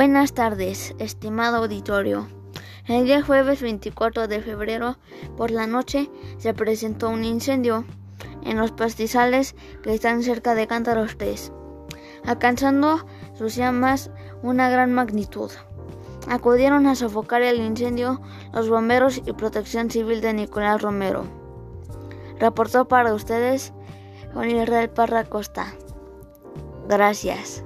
Buenas tardes, estimado auditorio. El día jueves 24 de febrero por la noche se presentó un incendio en los pastizales que están cerca de Cántaros 3, alcanzando sus llamas una gran magnitud. Acudieron a sofocar el incendio los bomberos y protección civil de Nicolás Romero. Reportó para ustedes Juan Israel Parracosta. Gracias.